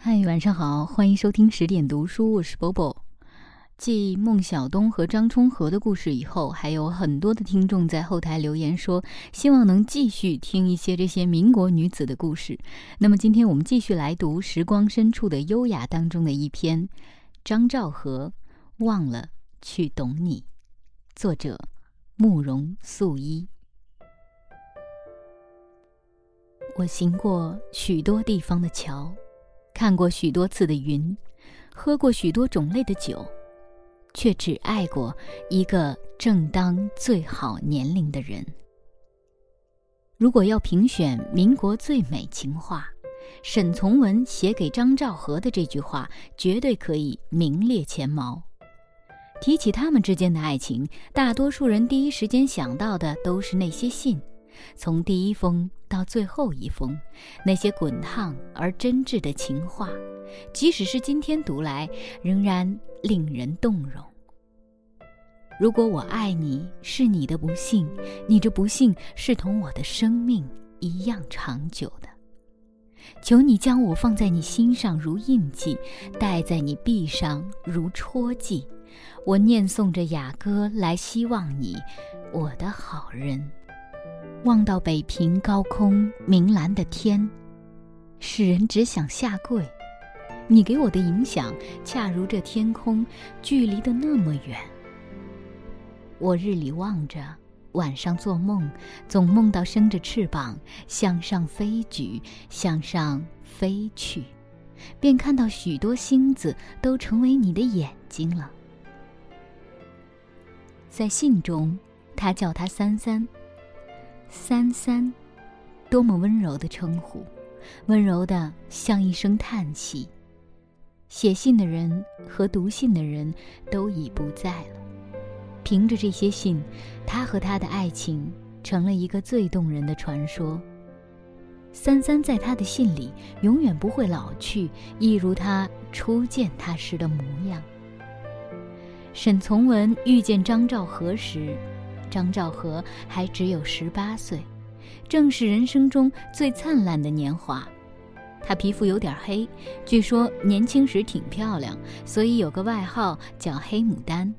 嗨，晚上好，欢迎收听十点读书，我是 Bobo。继孟小冬和张充和的故事以后，还有很多的听众在后台留言说，希望能继续听一些这些民国女子的故事。那么今天我们继续来读《时光深处的优雅》当中的一篇，张兆和忘了去懂你，作者慕容素衣。我行过许多地方的桥，看过许多次的云，喝过许多种类的酒。却只爱过一个正当最好年龄的人。如果要评选民国最美情话，沈从文写给张兆和的这句话绝对可以名列前茅。提起他们之间的爱情，大多数人第一时间想到的都是那些信，从第一封到最后一封，那些滚烫而真挚的情话，即使是今天读来，仍然令人动容。如果我爱你是你的不幸，你这不幸是同我的生命一样长久的。求你将我放在你心上如印记，戴在你臂上如戳记。我念诵着雅歌来希望你，我的好人。望到北平高空明蓝的天，使人只想下跪。你给我的影响，恰如这天空，距离的那么远。我日里望着，晚上做梦，总梦到生着翅膀向上飞举，向上飞去，便看到许多星子都成为你的眼睛了。在信中，他叫他三三，三三，多么温柔的称呼，温柔的像一声叹息。写信的人和读信的人都已不在了。凭着这些信，他和他的爱情成了一个最动人的传说。三三在他的信里永远不会老去，一如他初见他时的模样。沈从文遇见张兆和时，张兆和还只有十八岁，正是人生中最灿烂的年华。他皮肤有点黑，据说年轻时挺漂亮，所以有个外号叫“黑牡丹”。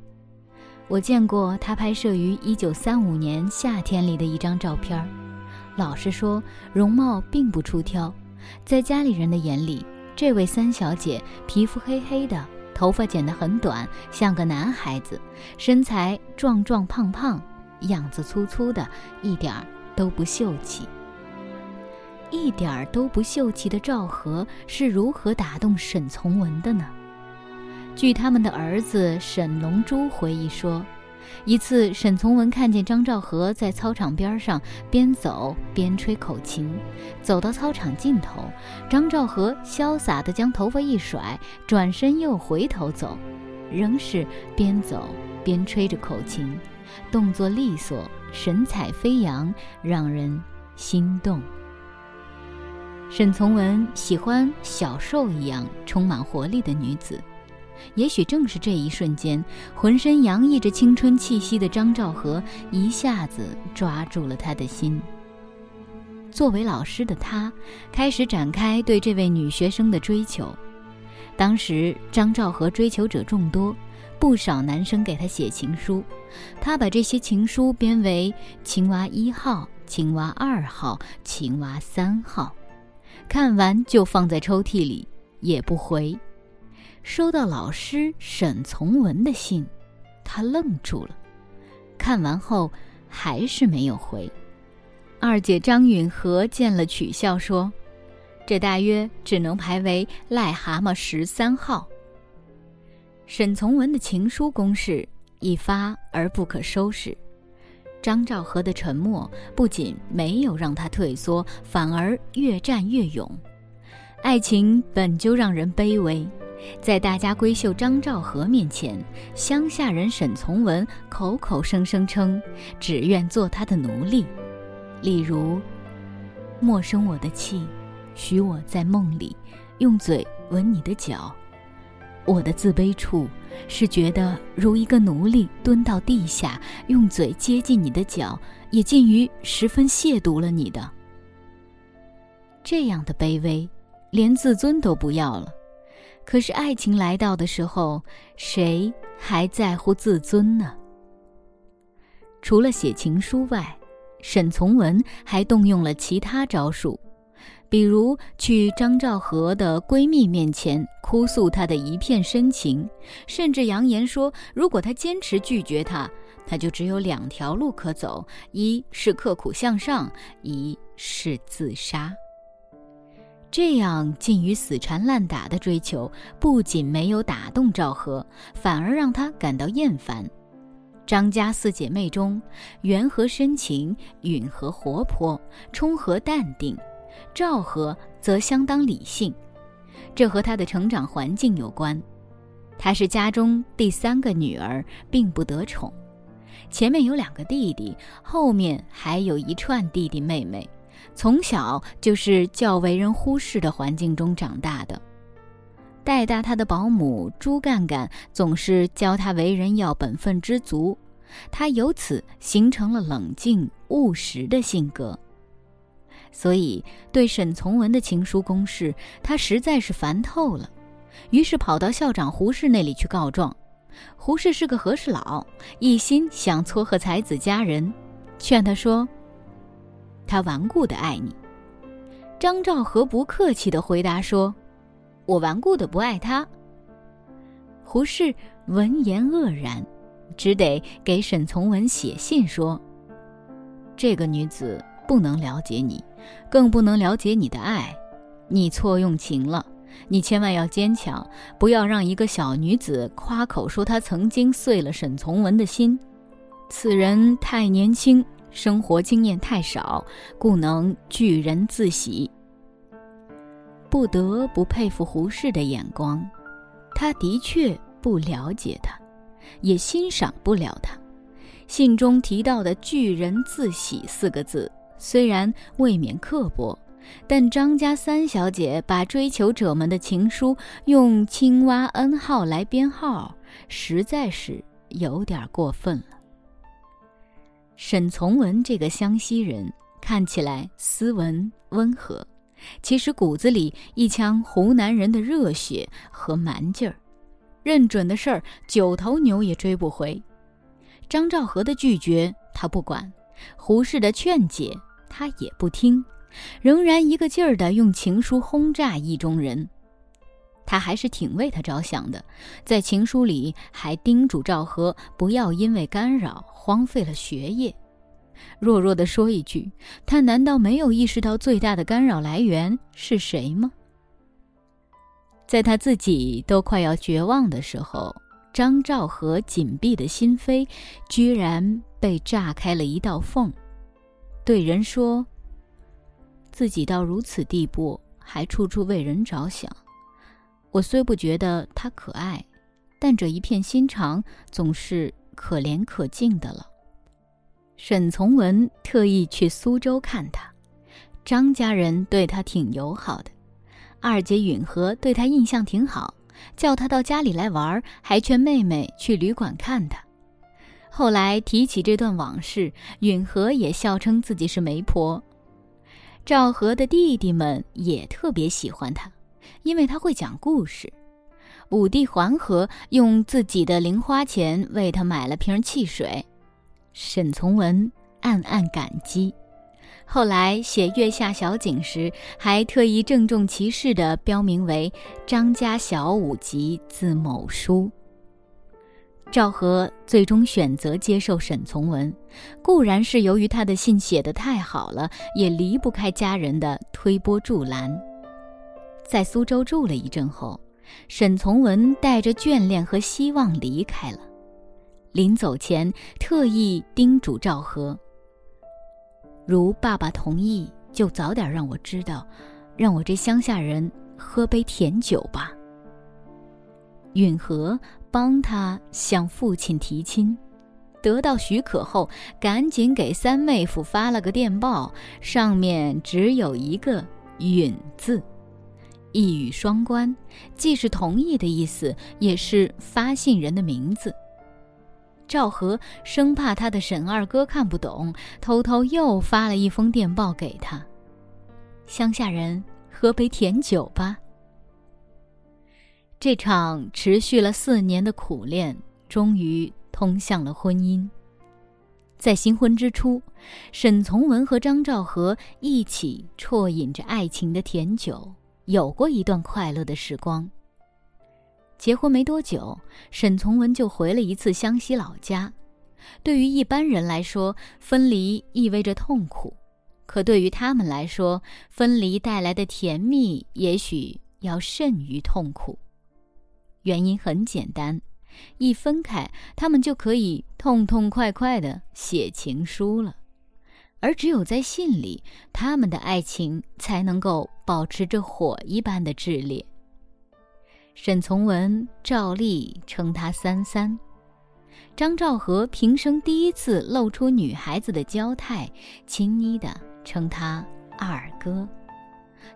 我见过他拍摄于一九三五年夏天里的一张照片，老实说，容貌并不出挑，在家里人的眼里，这位三小姐皮肤黑黑的，头发剪得很短，像个男孩子，身材壮壮胖胖，样子粗粗的，一点儿都不秀气。一点儿都不秀气的赵和是如何打动沈从文的呢？据他们的儿子沈龙珠回忆说，一次沈从文看见张兆和在操场边上边走边吹口琴，走到操场尽头，张兆和潇洒地将头发一甩，转身又回头走，仍是边走边吹着口琴，动作利索，神采飞扬，让人心动。沈从文喜欢小兽一样充满活力的女子。也许正是这一瞬间，浑身洋溢着青春气息的张兆和一下子抓住了他的心。作为老师的他，开始展开对这位女学生的追求。当时张兆和追求者众多，不少男生给他写情书，他把这些情书编为“青蛙一号”“青蛙二号”“青蛙三号”，看完就放在抽屉里，也不回。收到老师沈从文的信，他愣住了。看完后还是没有回。二姐张允和见了取笑说：“这大约只能排为癞蛤蟆十三号。”沈从文的情书攻势一发而不可收拾。张兆和的沉默不仅没有让他退缩，反而越战越勇。爱情本就让人卑微。在大家闺秀张兆和面前，乡下人沈从文口口声声称只愿做他的奴隶。例如，莫生我的气，许我在梦里用嘴吻你的脚。我的自卑处是觉得如一个奴隶蹲到地下，用嘴接近你的脚，也近于十分亵渎了你的。这样的卑微。连自尊都不要了。可是爱情来到的时候，谁还在乎自尊呢？除了写情书外，沈从文还动用了其他招数，比如去张兆和的闺蜜面前哭诉他的一片深情，甚至扬言说，如果他坚持拒绝他，他就只有两条路可走：一是刻苦向上，一是自杀。这样近于死缠烂打的追求，不仅没有打动赵和，反而让他感到厌烦。张家四姐妹中，元和深情，允和活泼，冲和淡定，赵和则相当理性。这和他的成长环境有关。他是家中第三个女儿，并不得宠，前面有两个弟弟，后面还有一串弟弟妹妹。从小就是较为人忽视的环境中长大的，带大他的保姆朱干干总是教他为人要本分知足，他由此形成了冷静务实的性格。所以对沈从文的情书攻势，他实在是烦透了，于是跑到校长胡适那里去告状。胡适是个和事佬，一心想撮合才子佳人，劝他说。他顽固的爱你，张兆和不客气的回答说：“我顽固的不爱他。”胡适闻言愕然，只得给沈从文写信说：“这个女子不能了解你，更不能了解你的爱，你错用情了。你千万要坚强，不要让一个小女子夸口说她曾经碎了沈从文的心。此人太年轻。”生活经验太少，故能拒人自喜。不得不佩服胡适的眼光，他的确不了解他，也欣赏不了他。信中提到的“拒人自喜”四个字，虽然未免刻薄，但张家三小姐把追求者们的情书用“青蛙 N 号”来编号，实在是有点过分了。沈从文这个湘西人看起来斯文温和，其实骨子里一腔湖南人的热血和蛮劲儿。认准的事儿，九头牛也追不回。张兆和的拒绝他不管，胡适的劝解他也不听，仍然一个劲儿地用情书轰炸意中人。他还是挺为他着想的，在情书里还叮嘱赵和不要因为干扰荒废了学业。弱弱地说一句，他难道没有意识到最大的干扰来源是谁吗？在他自己都快要绝望的时候，张兆和紧闭的心扉居然被炸开了一道缝，对人说：“自己到如此地步，还处处为人着想。”我虽不觉得他可爱，但这一片心肠总是可怜可敬的了。沈从文特意去苏州看他，张家人对他挺友好的，二姐允和对他印象挺好，叫他到家里来玩，还劝妹妹去旅馆看他。后来提起这段往事，允和也笑称自己是媒婆。赵和的弟弟们也特别喜欢他。因为他会讲故事，五弟环和用自己的零花钱为他买了瓶汽水，沈从文暗暗感激。后来写《月下小景》时，还特意郑重其事地标明为张家小五集字某书。赵和最终选择接受沈从文，固然是由于他的信写得太好了，也离不开家人的推波助澜。在苏州住了一阵后，沈从文带着眷恋和希望离开了。临走前，特意叮嘱赵和：“如爸爸同意，就早点让我知道，让我这乡下人喝杯甜酒吧。”允和帮他向父亲提亲，得到许可后，赶紧给三妹夫发了个电报，上面只有一个“允”字。一语双关，既是同意的意思，也是发信人的名字。赵和生怕他的沈二哥看不懂，偷偷又发了一封电报给他。乡下人喝杯甜酒吧。这场持续了四年的苦恋，终于通向了婚姻。在新婚之初，沈从文和张兆和一起啜饮着爱情的甜酒，有过一段快乐的时光。结婚没多久，沈从文就回了一次湘西老家。对于一般人来说，分离意味着痛苦；可对于他们来说，分离带来的甜蜜也许要甚于痛苦。原因很简单。一分开，他们就可以痛痛快快地写情书了，而只有在信里，他们的爱情才能够保持着火一般的炽烈。沈从文照例称他三三，张兆和平生第一次露出女孩子的娇态，亲昵地称他二哥，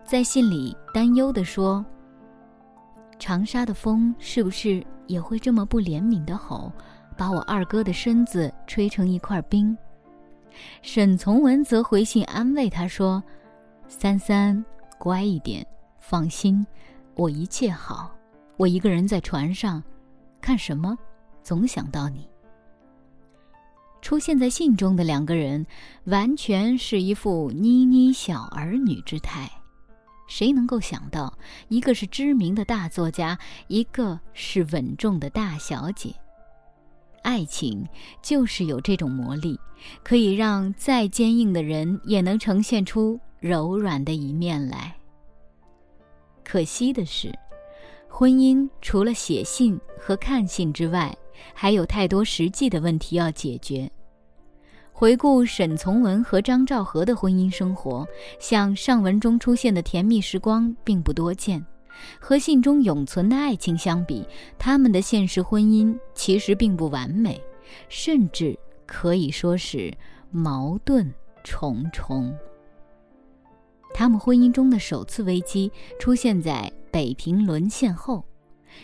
在信里担忧地说：“长沙的风是不是？”也会这么不怜悯的吼，把我二哥的身子吹成一块冰。沈从文则回信安慰他说：“三三，乖一点，放心，我一切好。我一个人在船上，看什么，总想到你。”出现在信中的两个人，完全是一副妮妮小儿女之态。谁能够想到，一个是知名的大作家，一个是稳重的大小姐？爱情就是有这种魔力，可以让再坚硬的人也能呈现出柔软的一面来。可惜的是，婚姻除了写信和看信之外，还有太多实际的问题要解决。回顾沈从文和张兆和的婚姻生活，像上文中出现的甜蜜时光并不多见。和信中永存的爱情相比，他们的现实婚姻其实并不完美，甚至可以说是矛盾重重。他们婚姻中的首次危机出现在北平沦陷后，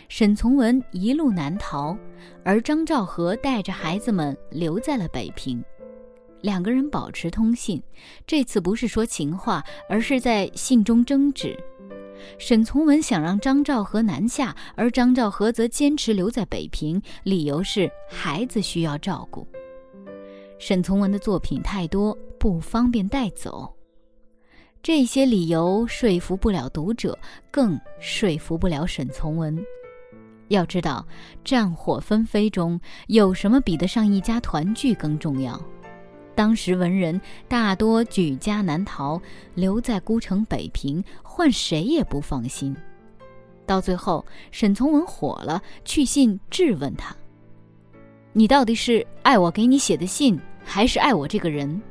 沈从文一路难逃，而张兆和带着孩子们留在了北平。两个人保持通信，这次不是说情话，而是在信中争执。沈从文想让张兆和南下，而张兆和则坚持留在北平，理由是孩子需要照顾。沈从文的作品太多，不方便带走。这些理由说服不了读者，更说服不了沈从文。要知道，战火纷飞中，有什么比得上一家团聚更重要？当时文人大多举家难逃，留在孤城北平，换谁也不放心。到最后，沈从文火了，去信质问他：“你到底是爱我给你写的信，还是爱我这个人？”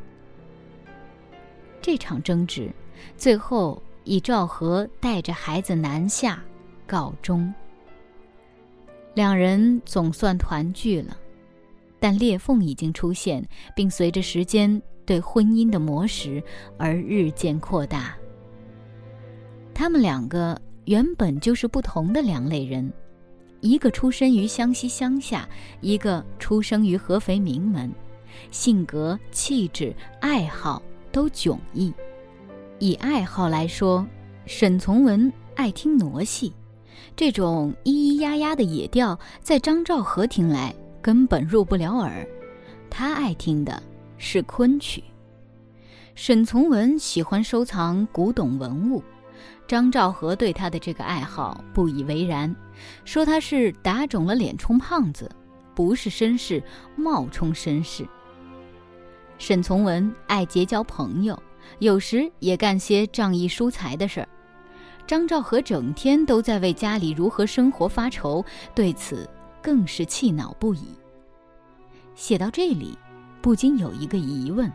这场争执，最后以赵和带着孩子南下告终。两人总算团聚了。但裂缝已经出现，并随着时间对婚姻的磨蚀而日渐扩大。他们两个原本就是不同的两类人，一个出身于湘西乡下，一个出生于合肥名门，性格、气质、爱好都迥异。以爱好来说，沈从文爱听傩戏，这种咿咿呀呀的野调，在张兆和听来。根本入不了耳，他爱听的是昆曲。沈从文喜欢收藏古董文物，张兆和对他的这个爱好不以为然，说他是打肿了脸充胖子，不是绅士冒充绅士。沈从文爱结交朋友，有时也干些仗义疏财的事儿。张兆和整天都在为家里如何生活发愁，对此。更是气恼不已。写到这里，不禁有一个疑问：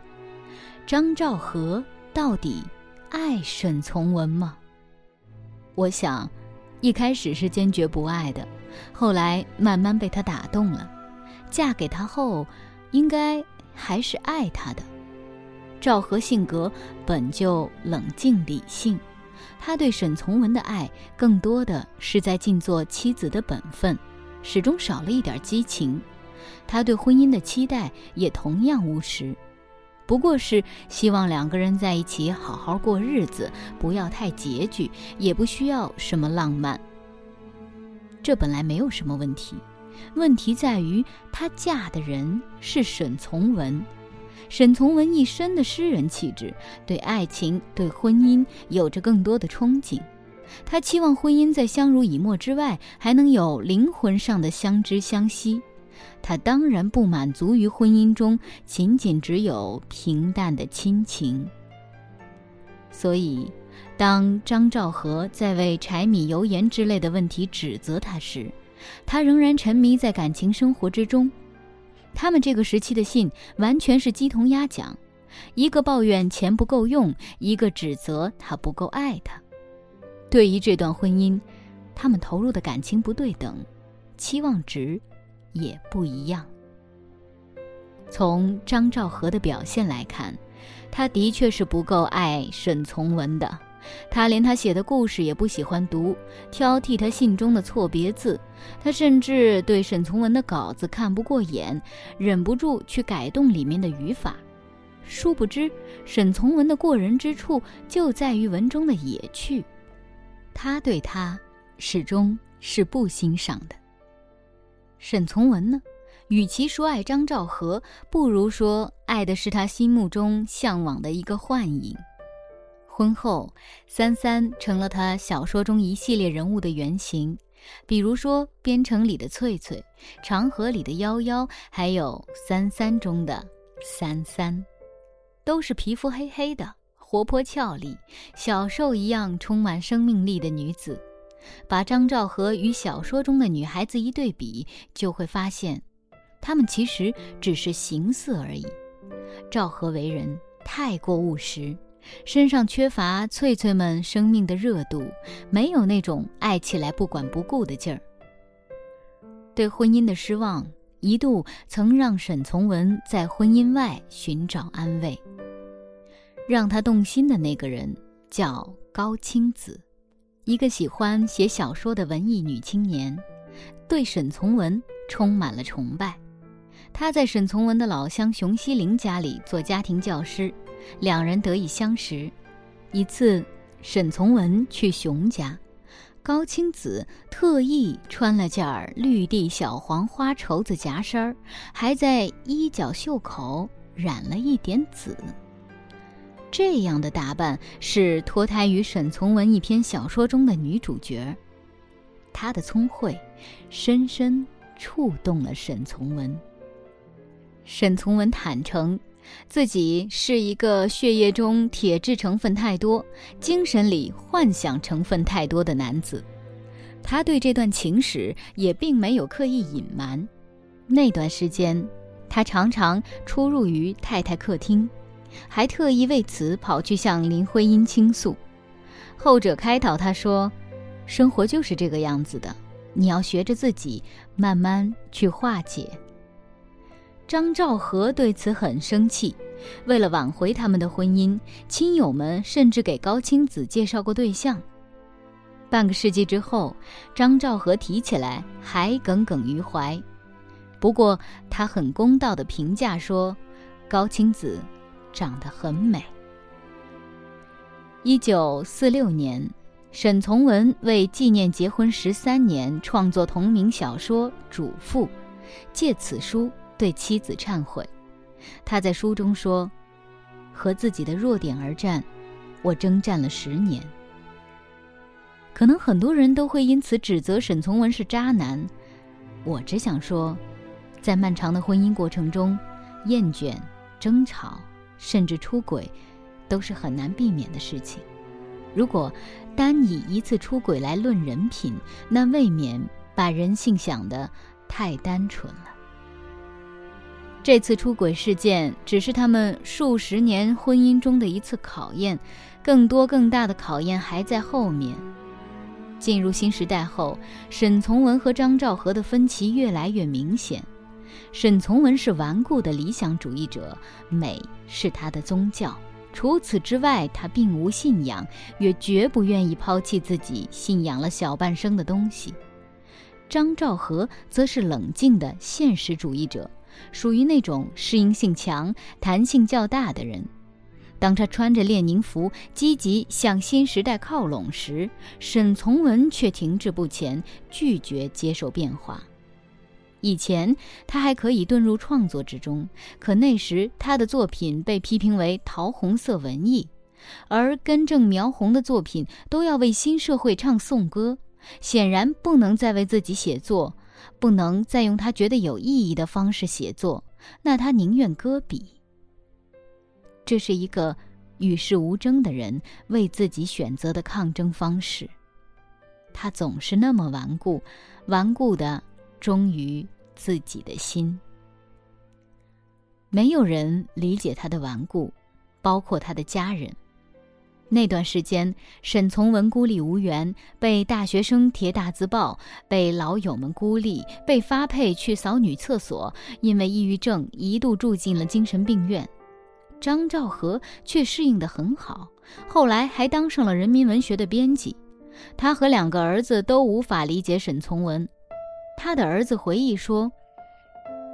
张兆和到底爱沈从文吗？我想，一开始是坚决不爱的，后来慢慢被他打动了。嫁给他后，应该还是爱他的。赵和性格本就冷静理性，他对沈从文的爱，更多的是在尽做妻子的本分。始终少了一点激情，他对婚姻的期待也同样务实。不过是希望两个人在一起好好过日子，不要太拮据，也不需要什么浪漫。这本来没有什么问题，问题在于她嫁的人是沈从文。沈从文一身的诗人气质，对爱情、对婚姻有着更多的憧憬。他期望婚姻在相濡以沫之外，还能有灵魂上的相知相惜。他当然不满足于婚姻中仅仅只有平淡的亲情。所以，当张兆和在为柴米油盐之类的问题指责他时，他仍然沉迷在感情生活之中。他们这个时期的信完全是鸡同鸭讲，一个抱怨钱不够用，一个指责他不够爱他。对于这段婚姻，他们投入的感情不对等，期望值也不一样。从张兆和的表现来看，他的确是不够爱沈从文的。他连他写的故事也不喜欢读，挑剔他信中的错别字。他甚至对沈从文的稿子看不过眼，忍不住去改动里面的语法。殊不知，沈从文的过人之处就在于文中的野趣。他对他始终是不欣赏的。沈从文呢，与其说爱张兆和，不如说爱的是他心目中向往的一个幻影。婚后，三三成了他小说中一系列人物的原型，比如说《边城》里的翠翠，《长河》里的夭夭，还有《三三》中的三三，都是皮肤黑黑的、活泼俏丽、小兽一样充满生命力的女子。把张兆和与小说中的女孩子一对比，就会发现，她们其实只是形似而已。赵和为人太过务实。身上缺乏翠翠们生命的热度，没有那种爱起来不管不顾的劲儿。对婚姻的失望，一度曾让沈从文在婚姻外寻找安慰。让他动心的那个人叫高青子，一个喜欢写小说的文艺女青年，对沈从文充满了崇拜。她在沈从文的老乡熊希龄家里做家庭教师。两人得以相识。一次，沈从文去熊家，高青子特意穿了件儿绿地小黄花绸子夹衫儿，还在衣角袖口染了一点紫。这样的打扮是脱胎于沈从文一篇小说中的女主角。她的聪慧，深深触动了沈从文。沈从文坦诚。自己是一个血液中铁质成分太多、精神里幻想成分太多的男子。他对这段情史也并没有刻意隐瞒。那段时间，他常常出入于太太客厅，还特意为此跑去向林徽因倾诉。后者开导他说：“生活就是这个样子的，你要学着自己慢慢去化解。”张兆和对此很生气，为了挽回他们的婚姻，亲友们甚至给高青子介绍过对象。半个世纪之后，张兆和提起来还耿耿于怀。不过他很公道地评价说：“高青子长得很美。”一九四六年，沈从文为纪念结婚十三年，创作同名小说《主妇》，借此书。对妻子忏悔，他在书中说：“和自己的弱点而战，我征战了十年。”可能很多人都会因此指责沈从文是渣男，我只想说，在漫长的婚姻过程中，厌倦、争吵，甚至出轨，都是很难避免的事情。如果单以一次出轨来论人品，那未免把人性想得太单纯了。这次出轨事件只是他们数十年婚姻中的一次考验，更多更大的考验还在后面。进入新时代后，沈从文和张兆和的分歧越来越明显。沈从文是顽固的理想主义者，美是他的宗教，除此之外他并无信仰，也绝不愿意抛弃自己信仰了小半生的东西。张兆和则是冷静的现实主义者。属于那种适应性强、弹性较大的人。当他穿着列宁服，积极向新时代靠拢时，沈从文却停滞不前，拒绝接受变化。以前他还可以遁入创作之中，可那时他的作品被批评为桃红色文艺，而根正苗红的作品都要为新社会唱颂歌，显然不能再为自己写作，不能再用他觉得有意义的方式写作，那他宁愿搁笔。这是一个与世无争的人为自己选择的抗争方式。他总是那么顽固，顽固的忠于自己的心。没有人理解他的顽固，包括他的家人。那段时间，沈从文孤立无援，被大学生贴大字报，被老友们孤立，被发配去扫女厕所，因为抑郁症一度住进了精神病院。张兆和却适应得很好，后来还当上了人民文学的编辑。他和两个儿子都无法理解沈从文。他的儿子回忆说：“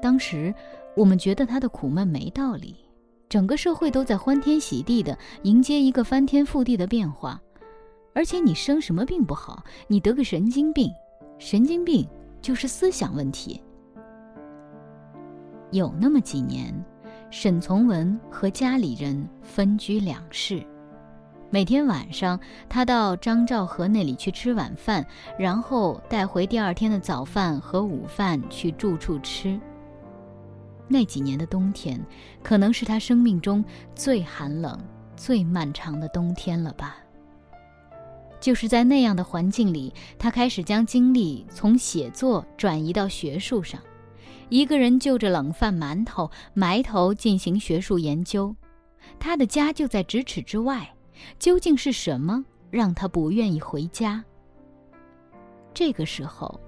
当时我们觉得他的苦闷没道理，整个社会都在欢天喜地的迎接一个翻天覆地的变化，而且你生什么病不好，你得个神经病，神经病就是思想问题。有那么几年。”沈从文和家里人分居两室，每天晚上他到张兆和那里去吃晚饭，然后带回第二天的早饭和午饭去住处吃。那几年的冬天，可能是他生命中最寒冷、最漫长的冬天了吧。就是在那样的环境里，他开始将精力从写作转移到学术上。一个人就着冷饭馒头埋头进行学术研究，他的家就在咫尺之外。究竟是什么让他不愿意回家？这个时候，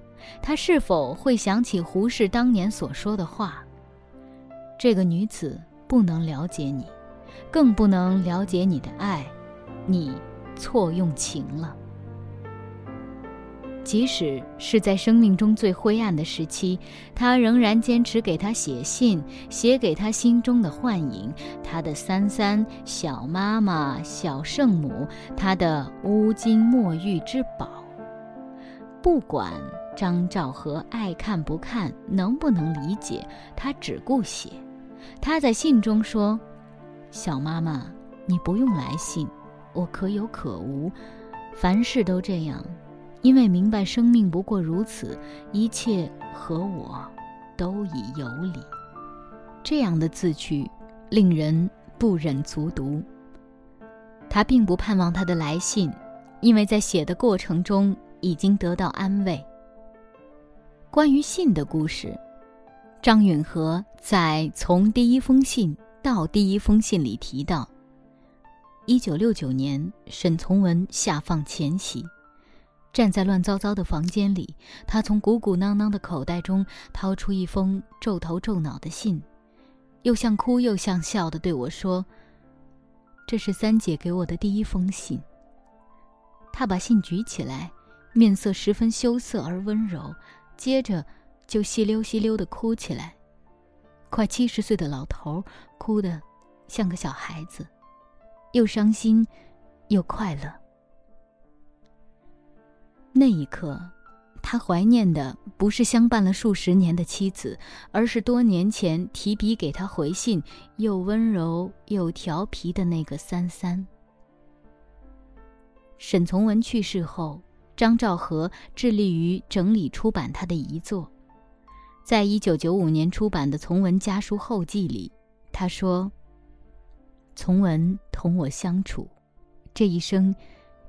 他是否会想起胡适当年所说的话：“这个女子不能了解你，更不能了解你的爱，你错用情了。”即使是在生命中最灰暗的时期，他仍然坚持给他写信，写给他心中的幻影，他的三三、小妈妈、小圣母，他的乌金墨玉之宝。不管张兆和爱看不看，能不能理解，他只顾写。他在信中说：“小妈妈，你不用来信，我可有可无，凡事都这样。”因为明白生命不过如此，一切和我都已有理。这样的字句令人不忍卒读。他并不盼望他的来信，因为在写的过程中已经得到安慰。关于信的故事，张允和在《从第一封信到第一封信》里提到：一九六九年，沈从文下放前夕。站在乱糟糟的房间里，他从鼓鼓囊囊的口袋中掏出一封皱头皱脑的信，又像哭又像笑的对我说：“这是三姐给我的第一封信。”他把信举起来，面色十分羞涩而温柔，接着就稀溜稀溜的哭起来。快七十岁的老头哭得像个小孩子，又伤心，又快乐。那一刻，他怀念的不是相伴了数十年的妻子，而是多年前提笔给他回信、又温柔又调皮的那个三三。沈从文去世后，张兆和致力于整理出版他的遗作。在一九九五年出版的《从文家书后记》里，他说：“从文同我相处，这一生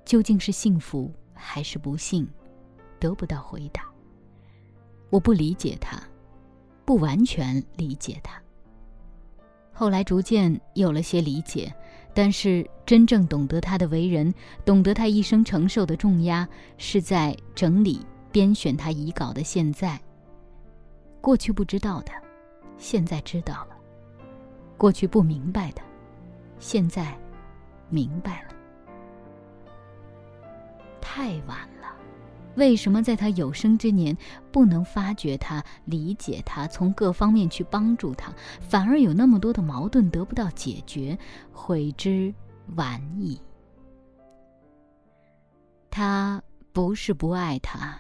究竟是幸福？”还是不幸，得不到回答。我不理解他，不完全理解他。后来逐渐有了些理解，但是真正懂得他的为人，懂得他一生承受的重压，是在整理编选他遗稿的现在。过去不知道的，现在知道了；过去不明白的，现在明白了。太晚了，为什么在他有生之年不能发觉他、理解他，从各方面去帮助他，反而有那么多的矛盾得不到解决，悔之晚矣。他不是不爱他，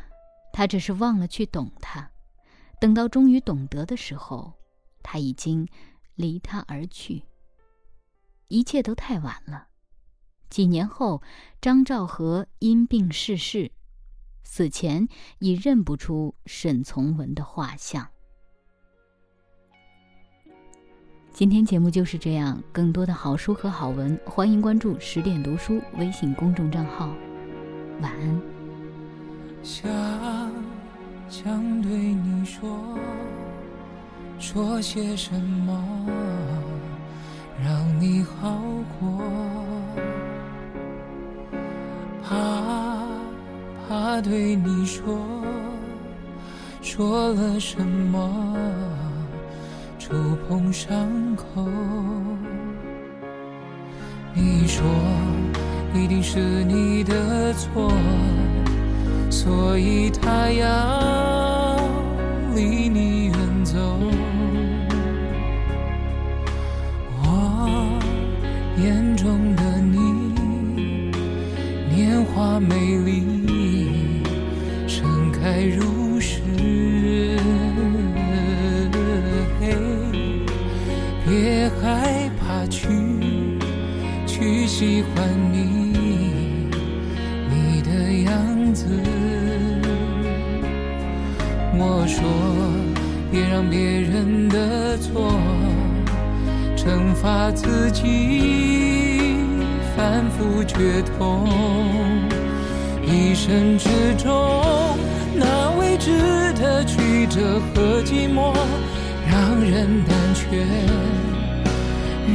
他只是忘了去懂他。等到终于懂得的时候，他已经离他而去。一切都太晚了。几年后，张兆和因病逝世。死前已认不出沈从文的画像。今天节目就是这样，更多的好书和好文，欢迎关注十点读书微信公众账号。晚安。想想对你说，说些什么，让你好过。怕对你说，说了什么，触碰伤口。你说一定是你的错，所以他要离你远走。我眼中的，花美丽。盛开如诗，别害怕去去喜欢你你的样子。我说，别让别人的错惩罚自己，反复觉痛，一生之中。那未知的曲折和寂寞，让人胆怯，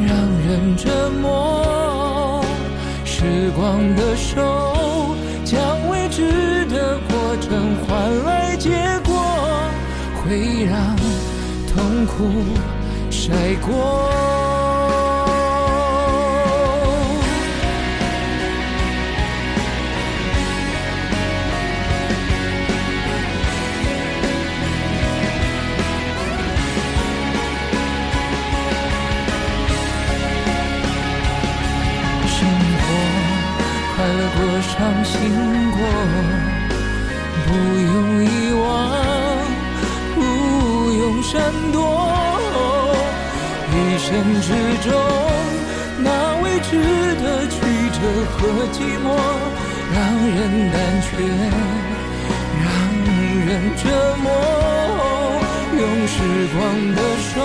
让人折磨。时光的手，将未知的过程换来结果，会让痛苦晒过。伤心过，不用遗忘，不用闪躲。一生之中，那未知的曲折和寂寞，让人胆怯，让人折磨。用时光的手，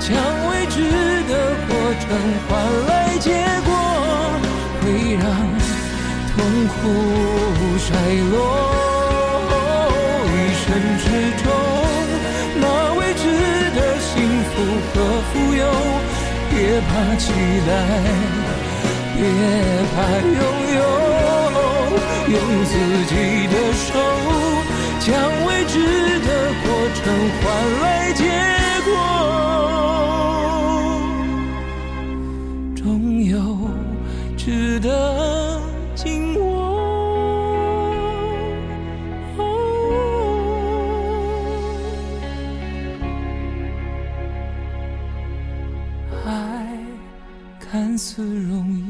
将未知的过程换来结果，会让。痛苦衰落，一生之中，那未知的幸福和富有，别怕期待，别怕拥有，用自己的手，将未知的过程换来结果，终有值得。看似容易，